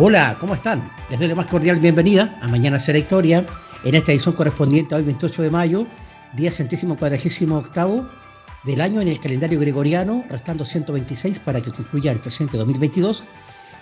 Hola, ¿cómo están? Les doy la más cordial bienvenida a Mañana será Historia en esta edición correspondiente a hoy 28 de mayo, día centésimo cuadragésimo octavo del año en el calendario gregoriano, restando 126 para que concluya el presente 2022,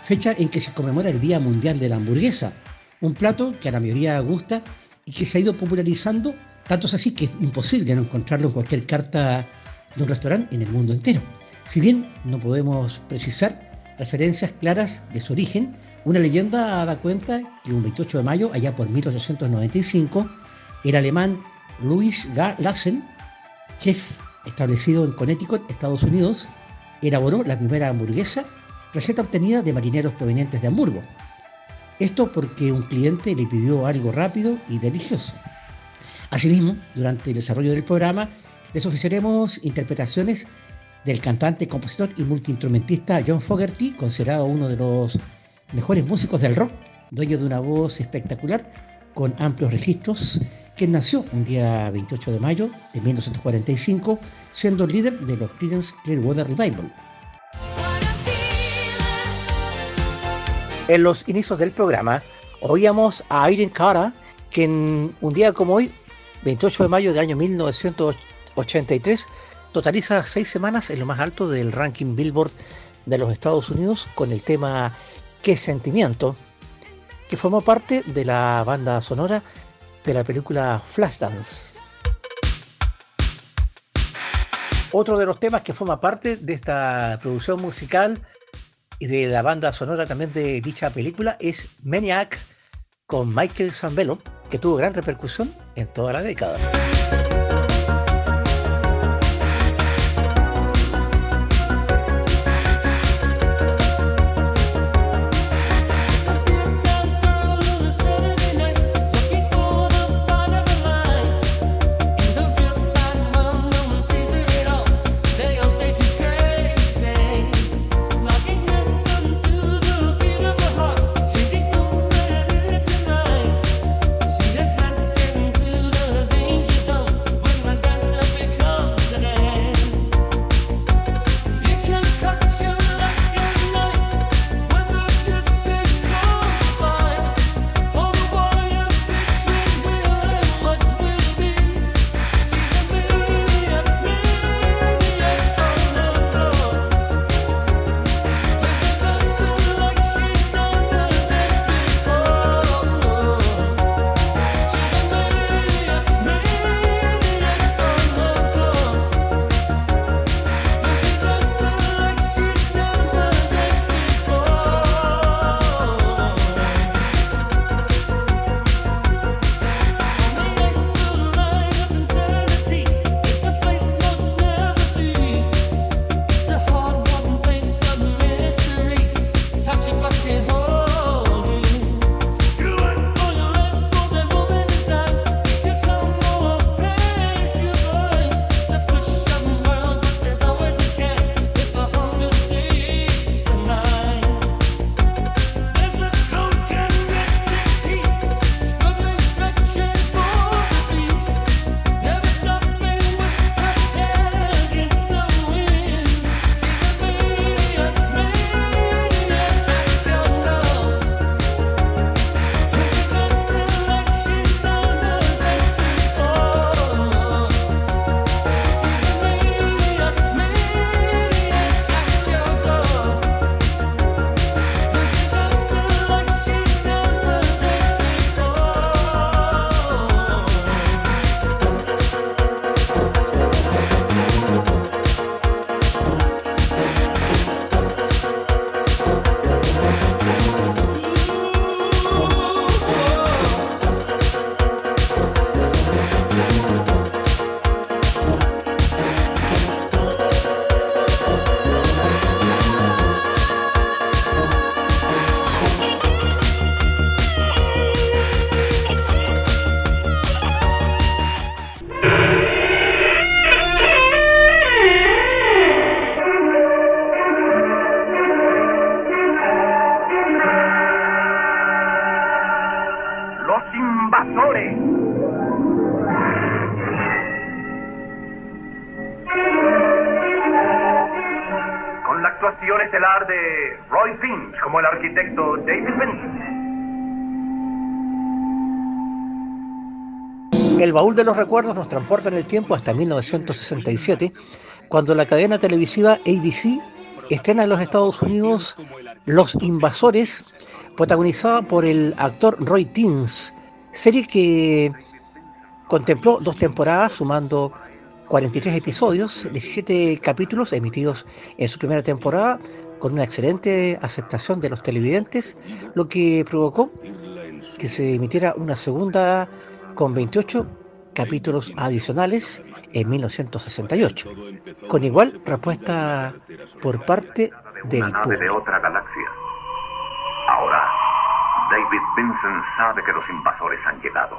fecha en que se conmemora el Día Mundial de la Hamburguesa, un plato que a la mayoría gusta y que se ha ido popularizando, tanto es así que es imposible no encontrarlo en cualquier carta de un restaurante en el mundo entero. Si bien no podemos precisar referencias claras de su origen, una leyenda da cuenta que un 28 de mayo, allá por 1895, el alemán Louis Lassen, chef establecido en Connecticut, Estados Unidos, elaboró la primera hamburguesa, receta obtenida de marineros provenientes de Hamburgo. Esto porque un cliente le pidió algo rápido y delicioso. Asimismo, durante el desarrollo del programa, les ofreceremos interpretaciones del cantante, compositor y multiinstrumentista John Fogerty, considerado uno de los mejores músicos del rock, dueño de una voz espectacular con amplios registros, que nació un día 28 de mayo de 1945, siendo líder de los Creedence Clearwater Revival. En los inicios del programa oíamos a Irene Cara, quien un día como hoy, 28 de mayo del año 1983, totaliza seis semanas en lo más alto del ranking Billboard de los Estados Unidos con el tema Qué sentimiento, que formó parte de la banda sonora de la película Flashdance. Otro de los temas que forma parte de esta producción musical y de la banda sonora también de dicha película es Maniac con Michael Zambello, que tuvo gran repercusión en toda la década. El baúl de los recuerdos nos transporta en el tiempo hasta 1967, cuando la cadena televisiva ABC estrena en los Estados Unidos Los Invasores, protagonizada por el actor Roy Teens, serie que contempló dos temporadas sumando 43 episodios, 17 capítulos emitidos en su primera temporada, con una excelente aceptación de los televidentes, lo que provocó que se emitiera una segunda con 28 capítulos adicionales en 1968, con igual respuesta por parte del público. de otra galaxia. Ahora, David Vincent sabe que los invasores han llegado.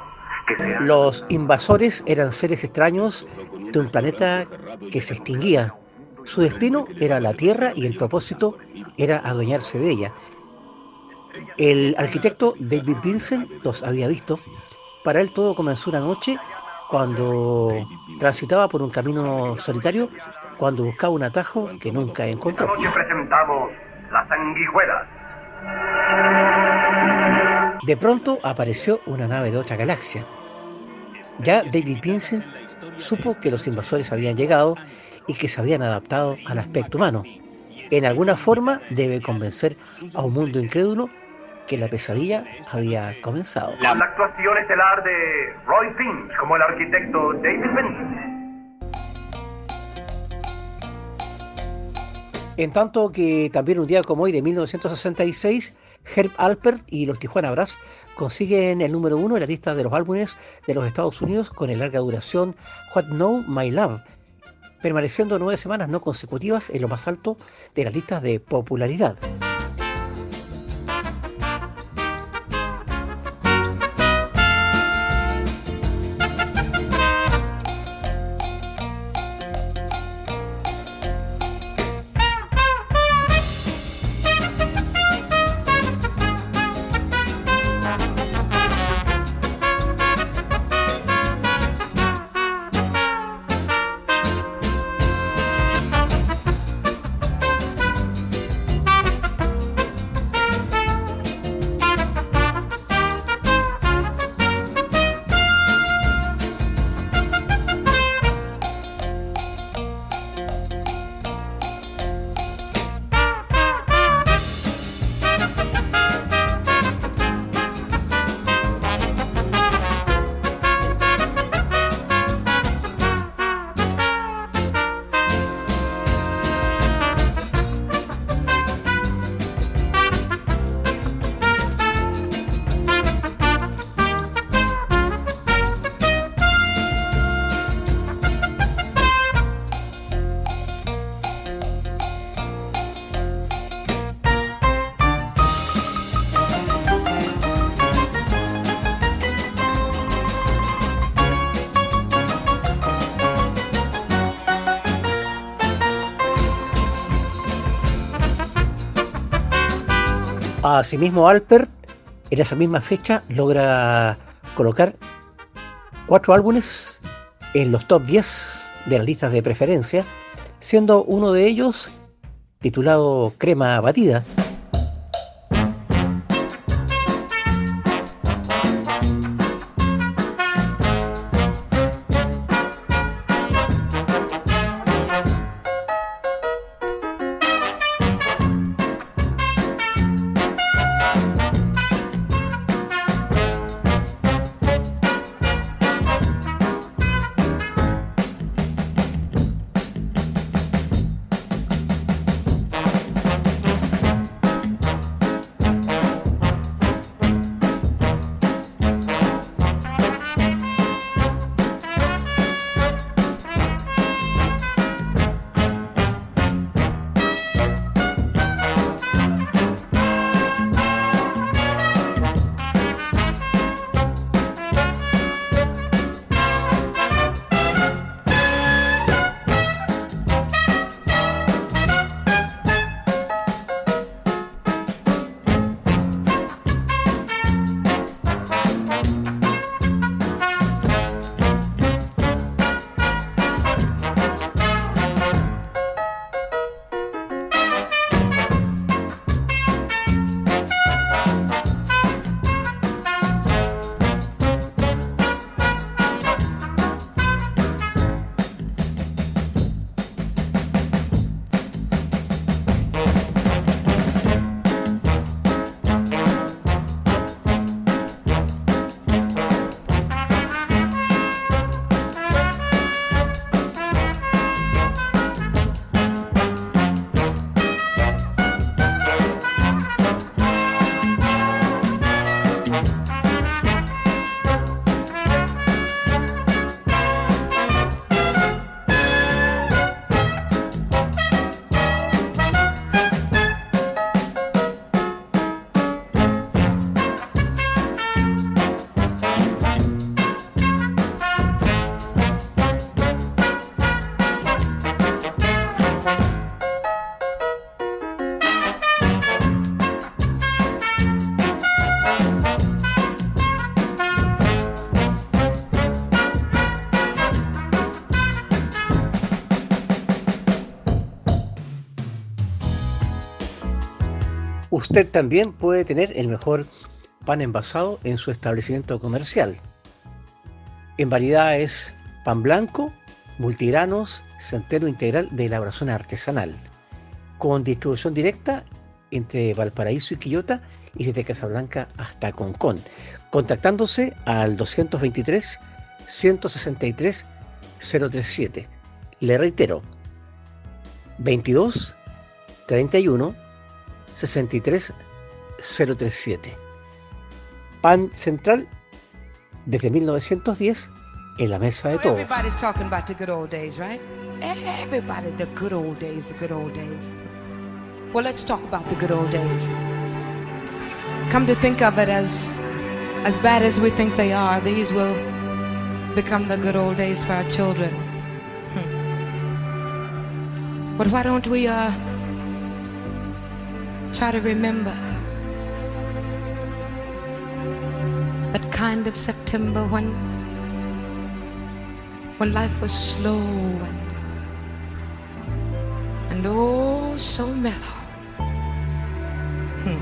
Los invasores eran seres extraños de un planeta que se extinguía. Su destino era la Tierra y el propósito era adueñarse de ella. El arquitecto David Vincent los había visto para él todo comenzó una noche cuando transitaba por un camino solitario, cuando buscaba un atajo que nunca encontró. Esta noche presentamos las sanguijuelas. De pronto apareció una nave de otra galaxia. Ya David Vincent supo que los invasores habían llegado y que se habían adaptado al aspecto humano. En alguna forma debe convencer a un mundo incrédulo que la pesadilla había comenzado. La, actuación estelar de Roy Finch como el arquitecto David Benson. En tanto que también un día como hoy de 1966, Herb Alpert y los Tijuana Brass consiguen el número uno en la lista de los álbumes de los Estados Unidos con el larga duración What Know My Love, permaneciendo nueve semanas no consecutivas en lo más alto de las listas de popularidad. Asimismo, Alpert en esa misma fecha logra colocar cuatro álbumes en los top 10 de las listas de preferencia, siendo uno de ellos titulado Crema Batida, usted también puede tener el mejor pan envasado en su establecimiento comercial. En variedades pan blanco, multigranos, centeno integral de elaboración artesanal, con distribución directa entre Valparaíso y Quillota y desde Casablanca hasta Concón, contactándose al 223 163 037. Le reitero, 22 31 63 037. Pan Central desde 1910 en la mesa de todos. Everybody's talking about the good old days, right? Everybody, the good old days, the good old days. Well, let's talk about the good old days. Come to think of it as as bad as we think they are, these will become the good old days for our children. Hmm. But why don't we uh try to remember that kind of September when when life was slow and and oh so mellow. Hmm.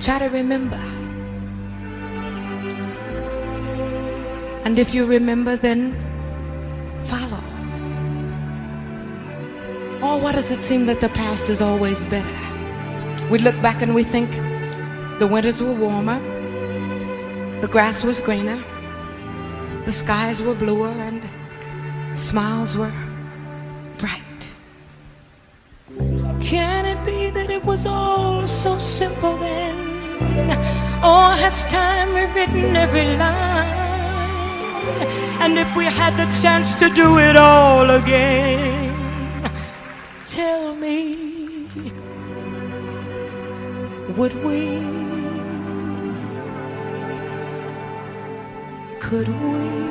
Try to remember. And if you remember, then Or why does it seem that the past is always better? We look back and we think the winters were warmer, the grass was greener, the skies were bluer, and smiles were bright. Can it be that it was all so simple then? Or has time rewritten every line? And if we had the chance to do it all again, tell me, would we? Could we?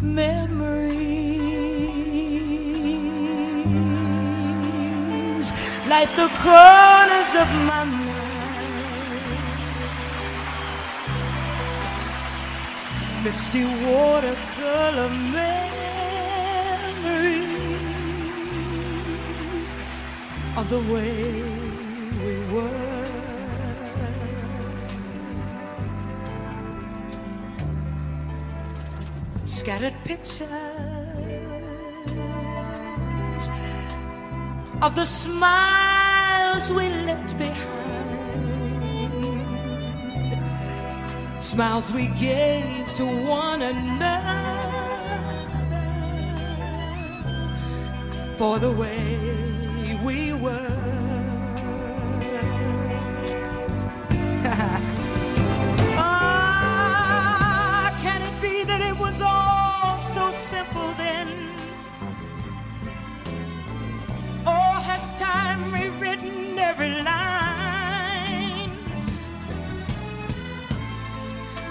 Memories like the corners of my mind. Misty watercolor memories of the way we were. Scattered pictures of the smiles we left behind, smiles we gave to one another. For the way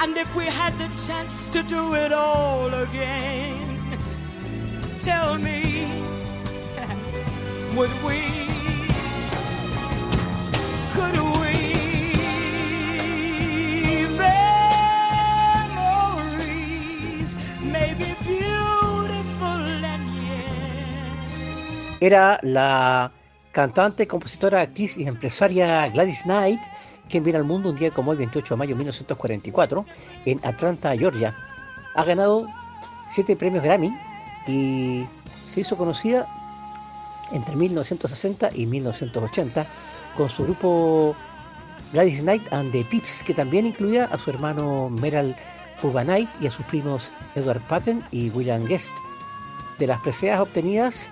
And if we had the chance to do it all again, tell me, would we? Could we? May be beautiful and. Era la cantante, compositora, actriz y empresaria Gladys Knight, quien viene al mundo un día como hoy, 28 de mayo de 1944, en Atlanta, Georgia. Ha ganado siete premios Grammy y se hizo conocida entre 1960 y 1980 con su grupo Gladys Knight and the Pips, que también incluía a su hermano Meral Puba Knight y a sus primos Edward Patton y William Guest. De las preseas obtenidas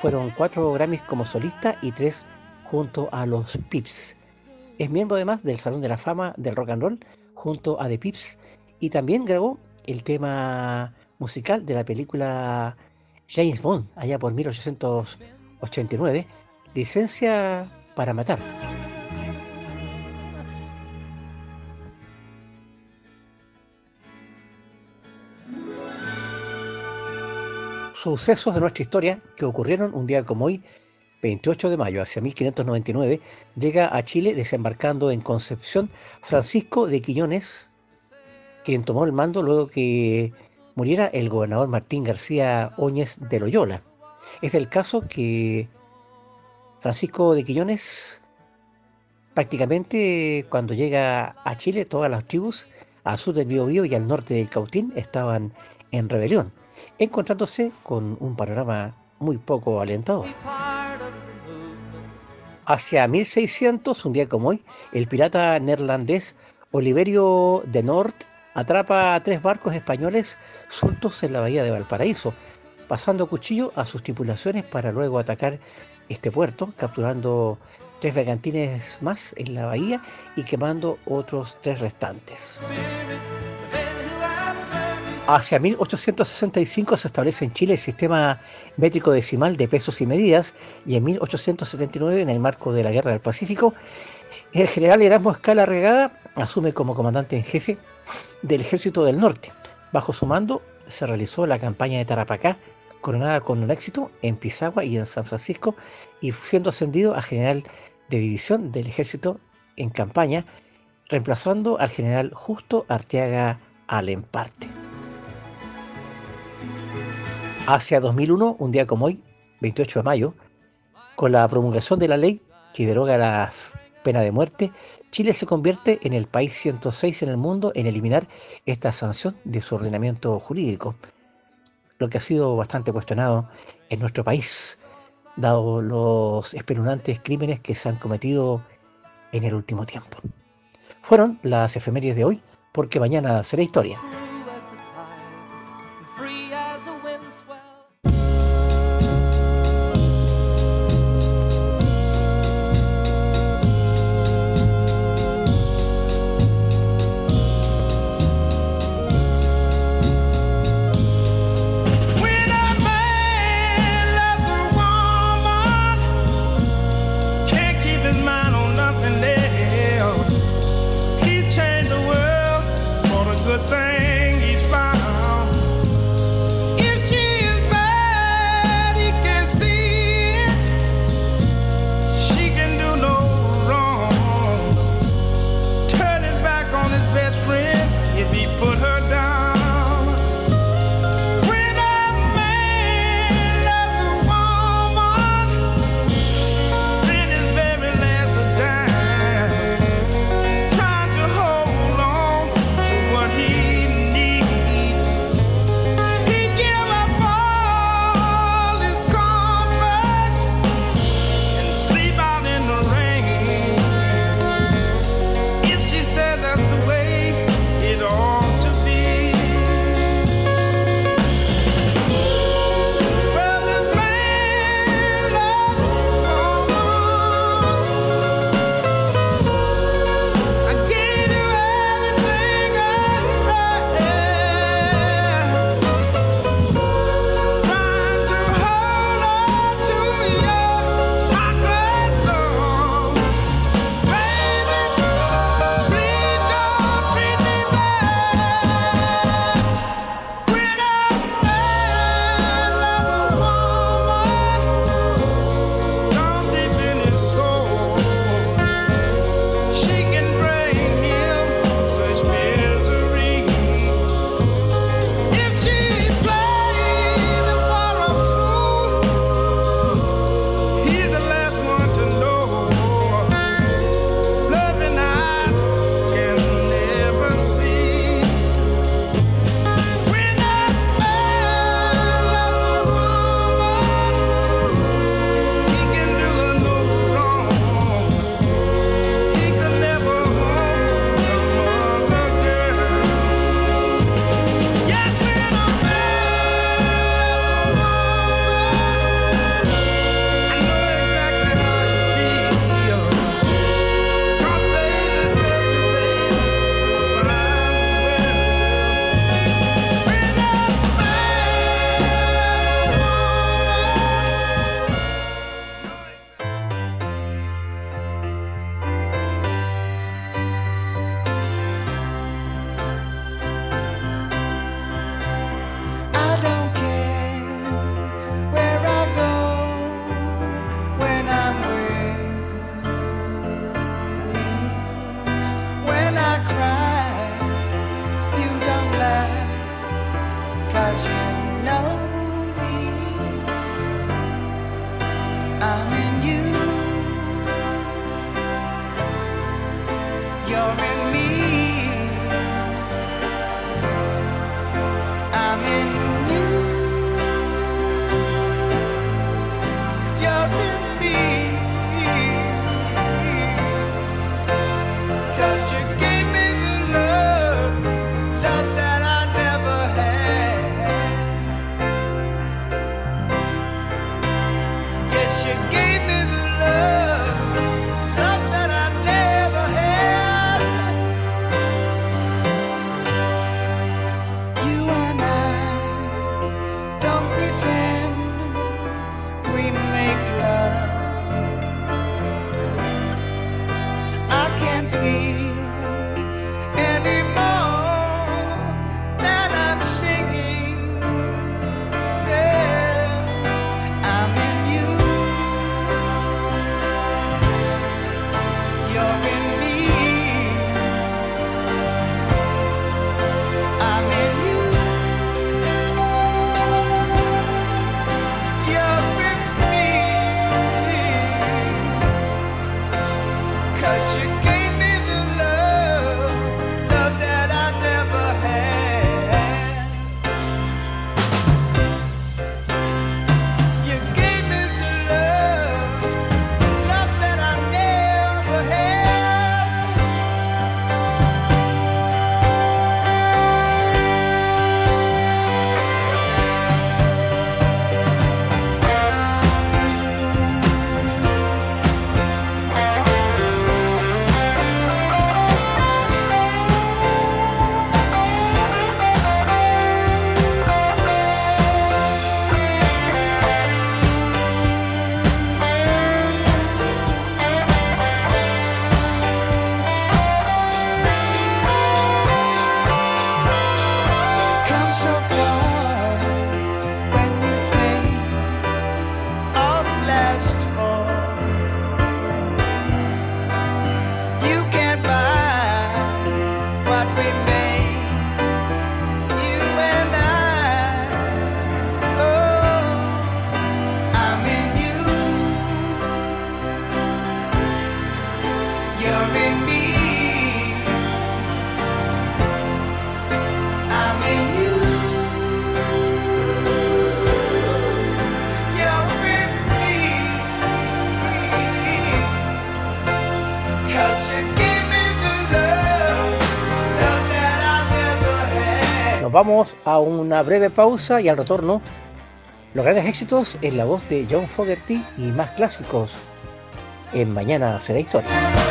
fueron cuatro Grammys como solista y tres junto a los Pips. Es miembro además del Salón de la Fama del Rock and Roll junto a The Pips y también grabó el tema musical de la película James Bond allá por 1889, Licencia para Matar. Sucesos de nuestra historia que ocurrieron un día como hoy, 28 de mayo, hacia 1599, llega a Chile desembarcando en Concepción Francisco de Quiñones, quien tomó el mando luego que muriera el gobernador Martín García Óñez de Loyola. Es el caso que Francisco de Quiñones prácticamente cuando llega a Chile todas las tribus al sur del Biobío y al norte del Cautín estaban en rebelión, encontrándose con un panorama muy poco alentador. Hacia 1600, un día como hoy, el pirata neerlandés Oliverio de Noort atrapa a tres barcos españoles sueltos en la bahía de Valparaíso, pasando cuchillo a sus tripulaciones para luego atacar este puerto, capturando tres vagantines más en la bahía y quemando otros tres restantes. Hacia 1865 se establece en Chile el sistema métrico decimal de pesos y medidas y en 1879, en el marco de la Guerra del Pacífico, el general Erasmo Escala Regada asume como comandante en jefe del Ejército del Norte. Bajo su mando se realizó la campaña de Tarapacá, coronada con un éxito en Pisagua y en San Francisco, y siendo ascendido a general de división del Ejército en campaña, reemplazando al general Justo Arteaga Alemparte. Hacia 2001, un día como hoy, 28 de mayo, con la promulgación de la ley que deroga la pena de muerte, Chile se convierte en el país 106 en el mundo en eliminar esta sanción de su ordenamiento jurídico, lo que ha sido bastante cuestionado en nuestro país, dado los espeluznantes crímenes que se han cometido en el último tiempo. Fueron las efemérides de hoy, porque mañana será historia. Vamos a una breve pausa y al retorno, los grandes éxitos en la voz de John Fogerty y más clásicos en Mañana será historia.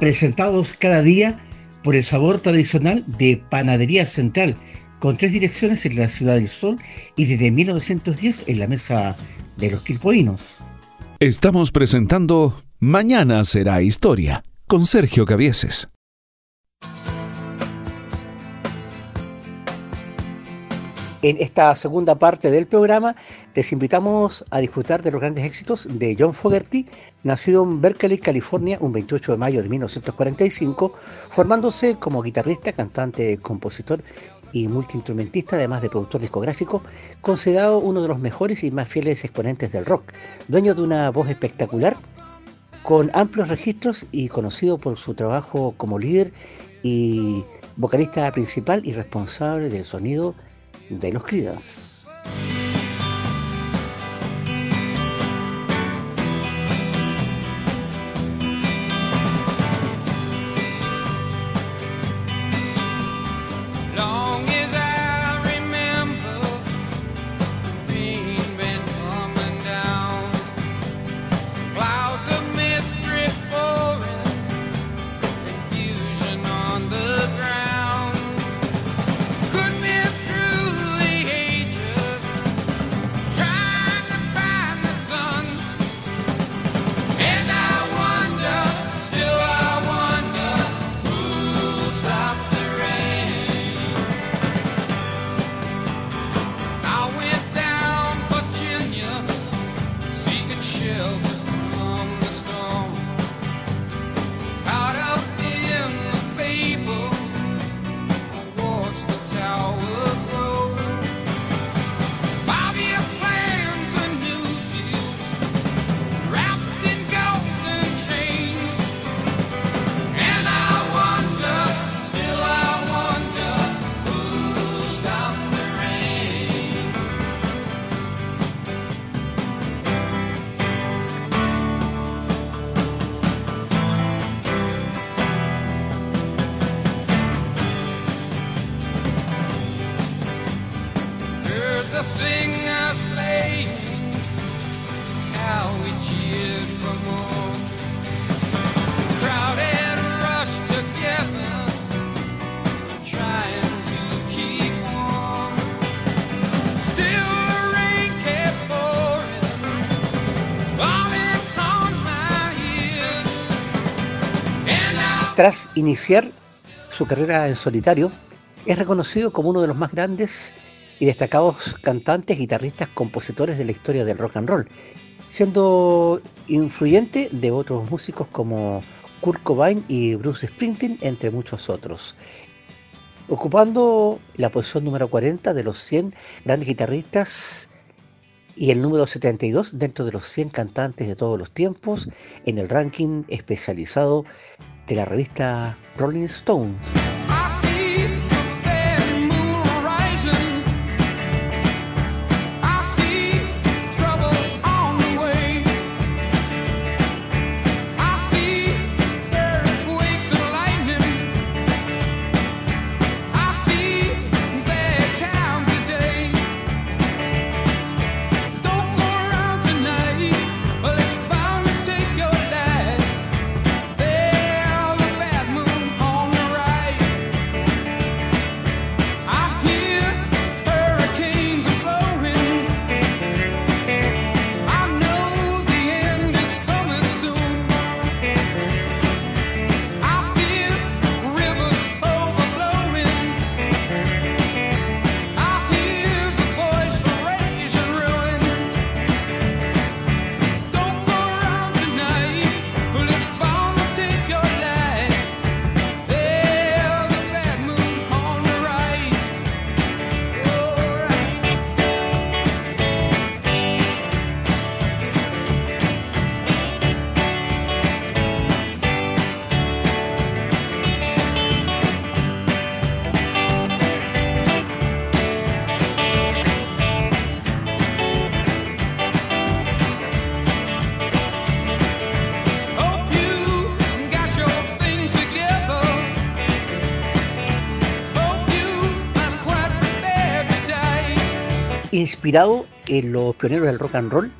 Presentados cada día por el sabor tradicional de Panadería Central, con tres direcciones en la Ciudad del Sol y desde 1910 en la Mesa de los Quilpoinos. Estamos presentando Mañana será historia con Sergio Cavieses. En esta segunda parte del programa les invitamos a disfrutar de los grandes éxitos de John Fogerty, nacido en Berkeley, California, un 28 de mayo de 1945, formándose como guitarrista, cantante, compositor y multiinstrumentista, además de productor discográfico, considerado uno de los mejores y más fieles exponentes del rock, dueño de una voz espectacular, con amplios registros y conocido por su trabajo como líder y vocalista principal y responsable del sonido de los Creedence. Tras iniciar su carrera en solitario, es reconocido como uno de los más grandes y destacados cantantes, guitarristas, compositores de la historia del rock and roll, siendo influyente de otros músicos como Kurt Cobain y Bruce Springsteen, entre muchos otros. Ocupando la posición número 40 de los 100 grandes guitarristas y el número 72 dentro de los 100 cantantes de todos los tiempos en el ranking especializado de la revista Rolling Stone. Inspirado en los pioneros del rock and roll,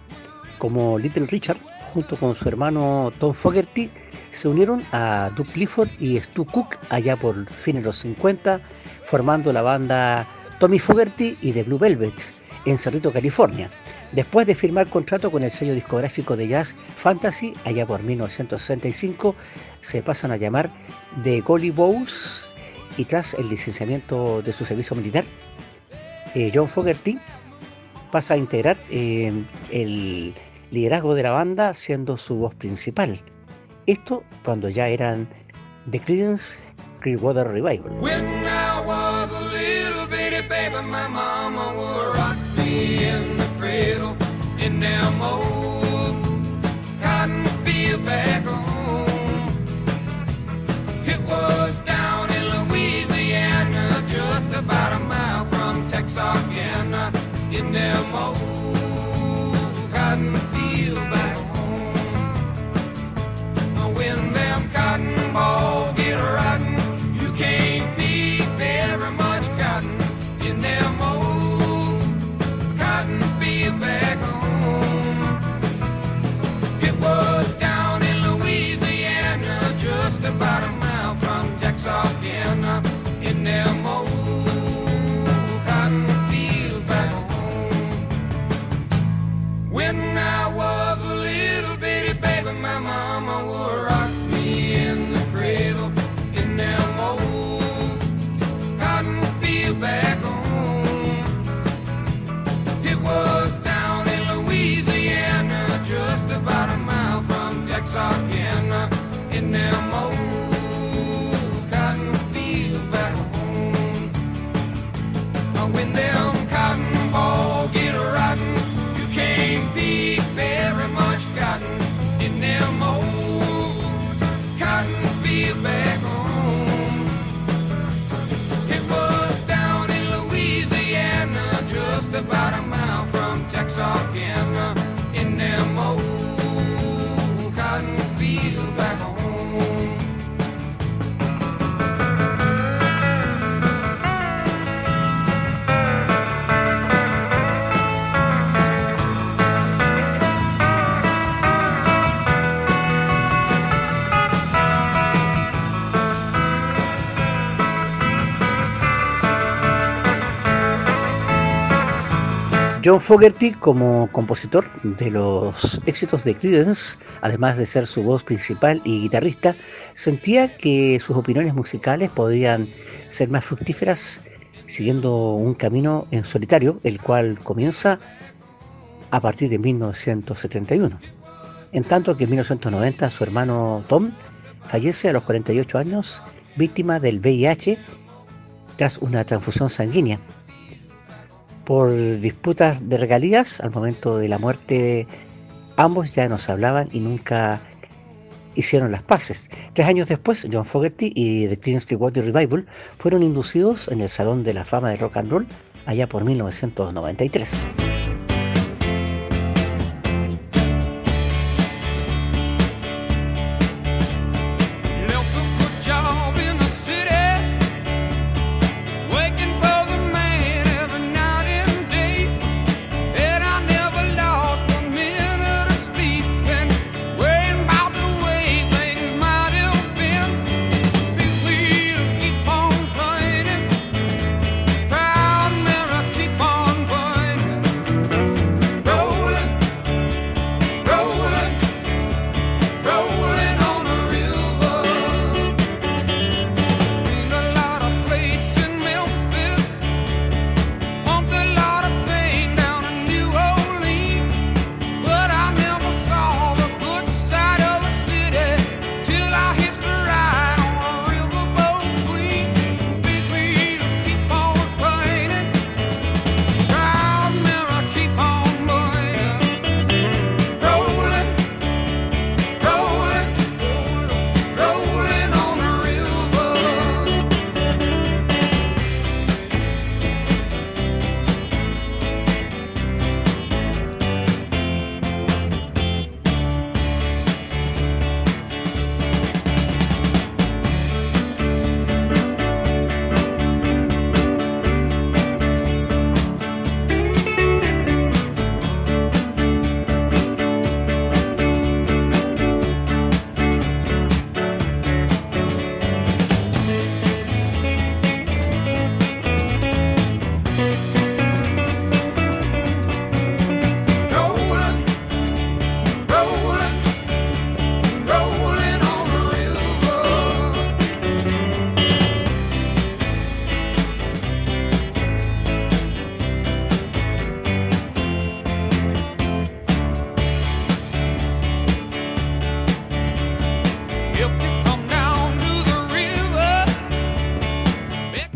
como Little Richard, junto con su hermano Tom Fogerty, se unieron a Doug Clifford y Stu Cook allá por fines de los 50, formando la banda Tommy Fogerty y The Blue Velvets en Cerrito, California. Después de firmar contrato con el sello discográfico de jazz Fantasy, allá por 1965, se pasan a llamar The Golly Bows y tras el licenciamiento de su servicio militar, eh, John Fogerty pasa a integrar eh, el liderazgo de la banda siendo su voz principal. Esto cuando ya eran The Creedence Clearwater Revival. getting there more. John Fogerty como compositor de los éxitos de Creedence, además de ser su voz principal y guitarrista, sentía que sus opiniones musicales podían ser más fructíferas siguiendo un camino en solitario, el cual comienza a partir de 1971. En tanto que en 1990 su hermano Tom fallece a los 48 años víctima del VIH tras una transfusión sanguínea por disputas de regalías al momento de la muerte ambos ya nos hablaban y nunca hicieron las paces. Tres años después, John Fogerty y The Creedence Water Revival fueron inducidos en el Salón de la Fama de Rock and Roll allá por 1993.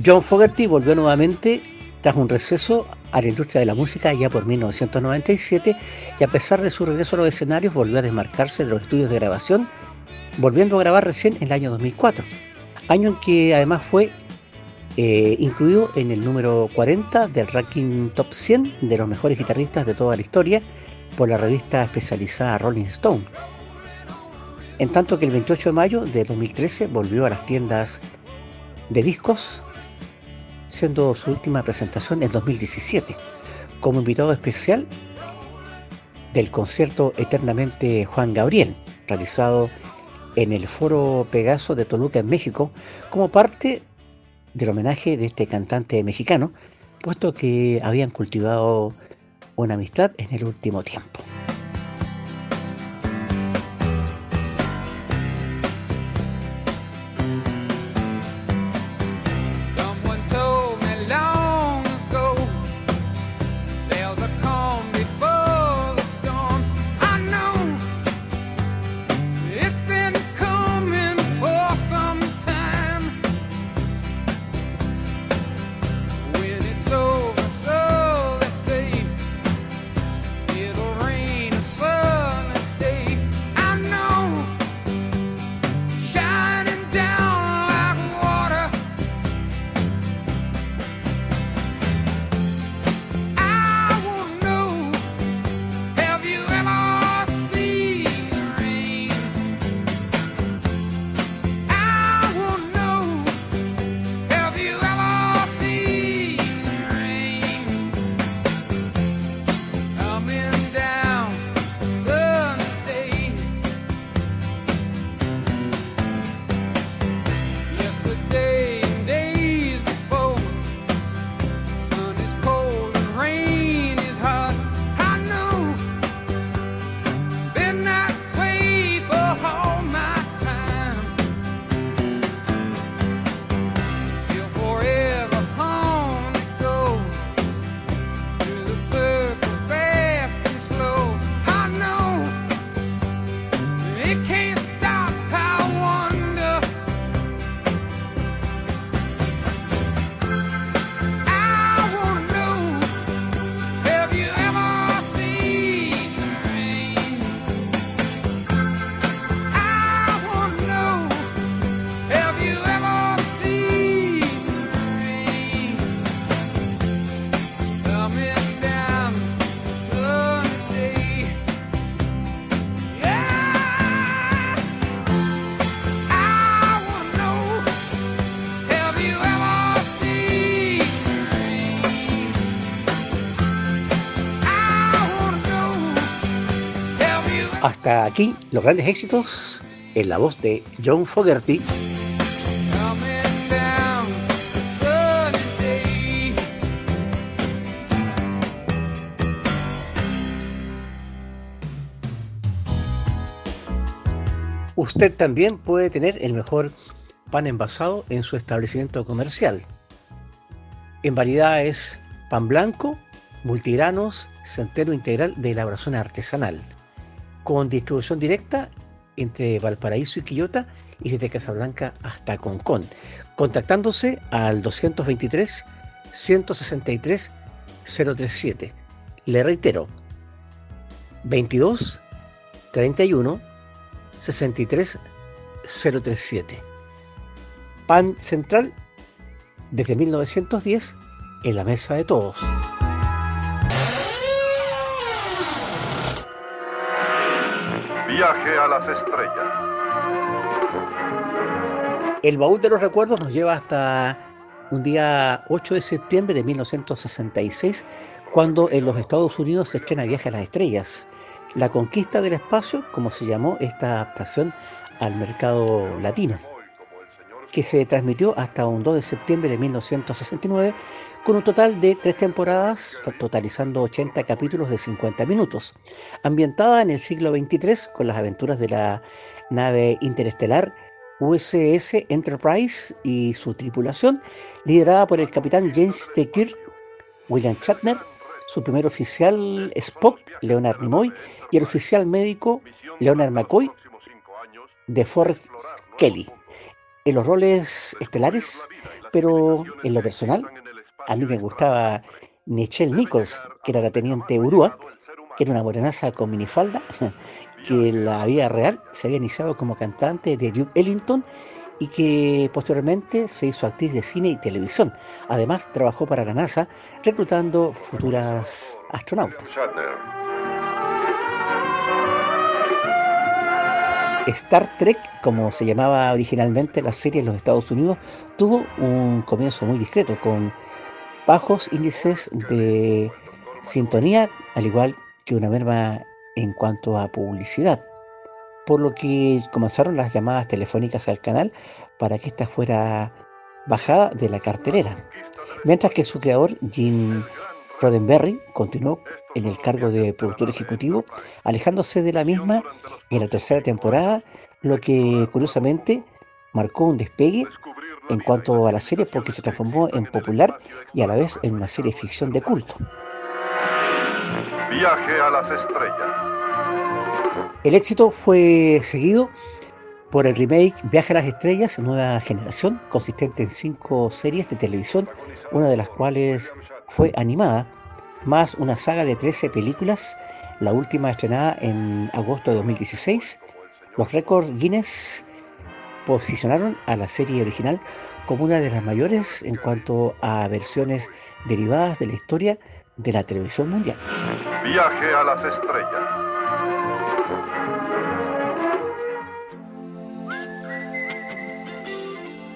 John Fogerty volvió nuevamente tras un receso a la industria de la música ya por 1997 y a pesar de su regreso a los escenarios volvió a desmarcarse de los estudios de grabación, volviendo a grabar recién en el año 2004, año en que además fue eh, incluido en el número 40 del ranking top 100 de los mejores guitarristas de toda la historia por la revista especializada Rolling Stone. En tanto que el 28 de mayo de 2013 volvió a las tiendas de discos, siendo su última presentación en 2017, como invitado especial del concierto Eternamente Juan Gabriel, realizado en el Foro Pegaso de Toluca en México, como parte del homenaje de este cantante mexicano, puesto que habían cultivado una amistad en el último tiempo. Hasta aquí los grandes éxitos en la voz de John Fogerty. Usted también puede tener el mejor pan envasado en su establecimiento comercial. En variedades pan blanco, multigranos, centeno integral de elaboración artesanal con distribución directa entre Valparaíso y Quillota y desde Casablanca hasta Concón, contactándose al 223 163 037. Le reitero, 22 31 63 037. Pan Central desde 1910 en la mesa de todos. Viaje a las estrellas. El baúl de los recuerdos nos lleva hasta un día 8 de septiembre de 1966, cuando en los Estados Unidos se estrena Viaje a las Estrellas, la conquista del espacio, como se llamó esta adaptación al mercado latino que se transmitió hasta un 2 de septiembre de 1969, con un total de tres temporadas, totalizando 80 capítulos de 50 minutos, ambientada en el siglo XXIII con las aventuras de la nave interestelar USS Enterprise y su tripulación, liderada por el capitán James T. Kirk, William Shatner, su primer oficial Spock, Leonard Nimoy, y el oficial médico Leonard McCoy de Forrest Kelly. En los roles estelares, pero en lo personal, a mí me gustaba Nichelle Nichols, que era la teniente Urúa, que era una morenaza con minifalda, que la vida real se había iniciado como cantante de Duke Ellington y que posteriormente se hizo actriz de cine y televisión. Además, trabajó para la NASA reclutando futuras astronautas. Star Trek, como se llamaba originalmente la serie en los Estados Unidos, tuvo un comienzo muy discreto, con bajos índices de sintonía, al igual que una merma en cuanto a publicidad, por lo que comenzaron las llamadas telefónicas al canal para que ésta fuera bajada de la cartelera, mientras que su creador, Jim Roddenberry, continuó en el cargo de productor ejecutivo, alejándose de la misma en la tercera temporada, lo que curiosamente marcó un despegue en cuanto a la serie porque se transformó en popular y a la vez en una serie de ficción de culto. Viaje a las estrellas. El éxito fue seguido por el remake Viaje a las Estrellas, nueva generación, consistente en cinco series de televisión, una de las cuales fue animada, más una saga de 13 películas, la última estrenada en agosto de 2016. Los récords Guinness posicionaron a la serie original como una de las mayores en cuanto a versiones derivadas de la historia de la televisión mundial. Viaje a las estrellas.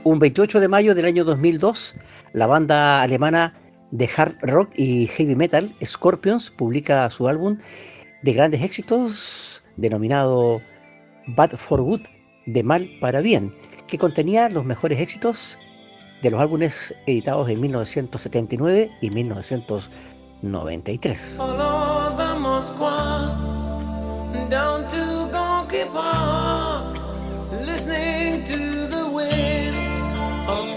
Un 28 de mayo del año 2002, la banda alemana de hard rock y heavy metal, Scorpions, publica su álbum de grandes éxitos denominado Bad for Good, de mal para bien, que contenía los mejores éxitos de los álbumes editados en 1979 y 1993. listening to the wind of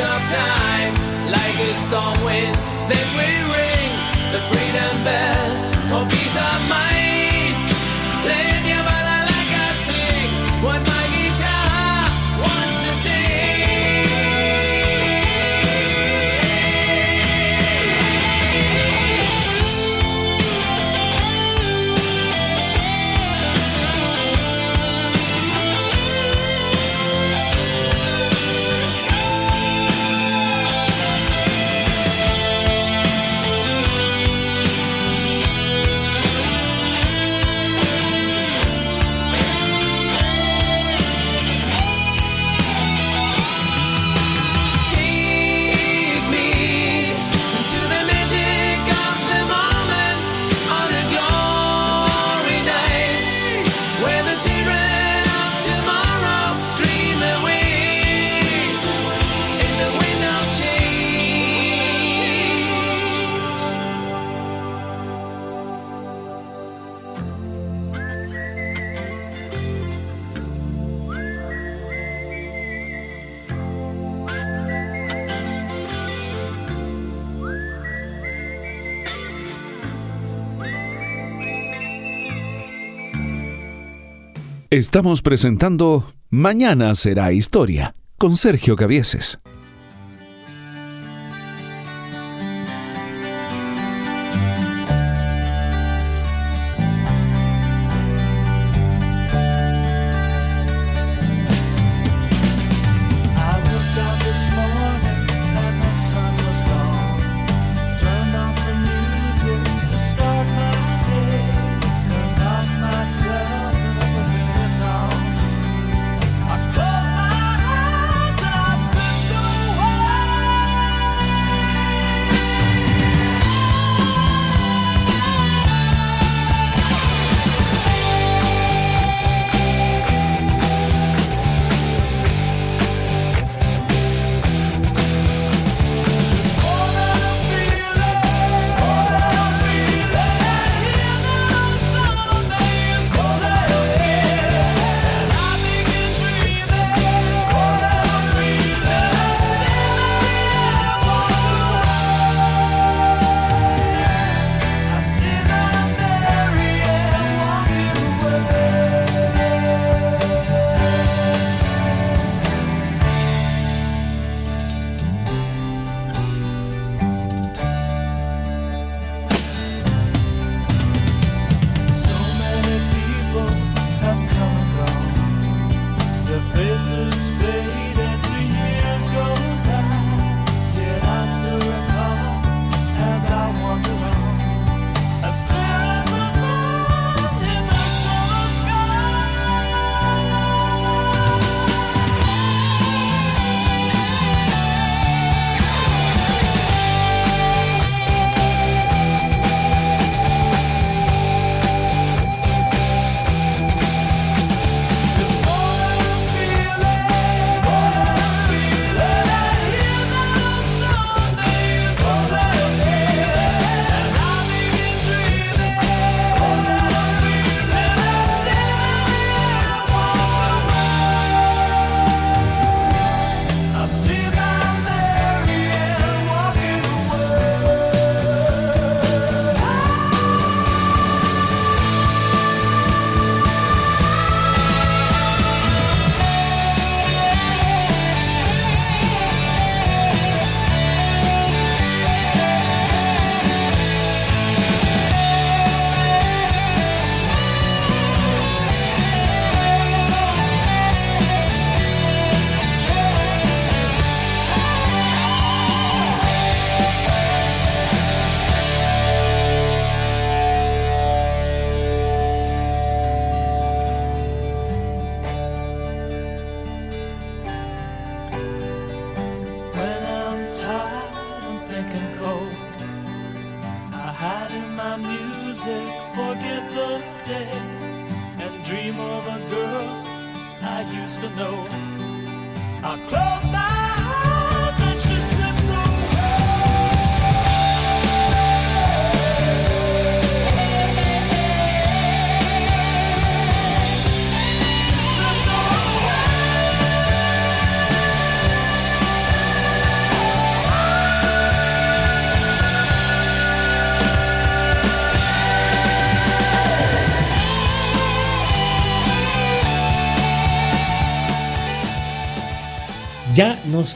of time, like a storm wind then we rain. Estamos presentando Mañana será historia con Sergio Cavieses.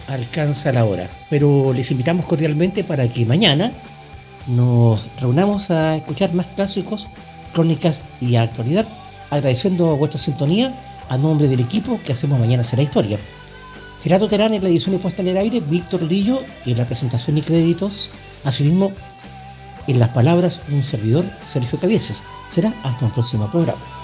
Alcanza la hora, pero les invitamos cordialmente para que mañana nos reunamos a escuchar más clásicos, crónicas y actualidad, agradeciendo vuestra sintonía a nombre del equipo que hacemos Mañana será historia. Gerardo Terán en la edición y puesta en el aire, Víctor Lillo en la presentación y créditos, asimismo en las palabras un servidor, Sergio Cabieses. Será hasta un próximo programa.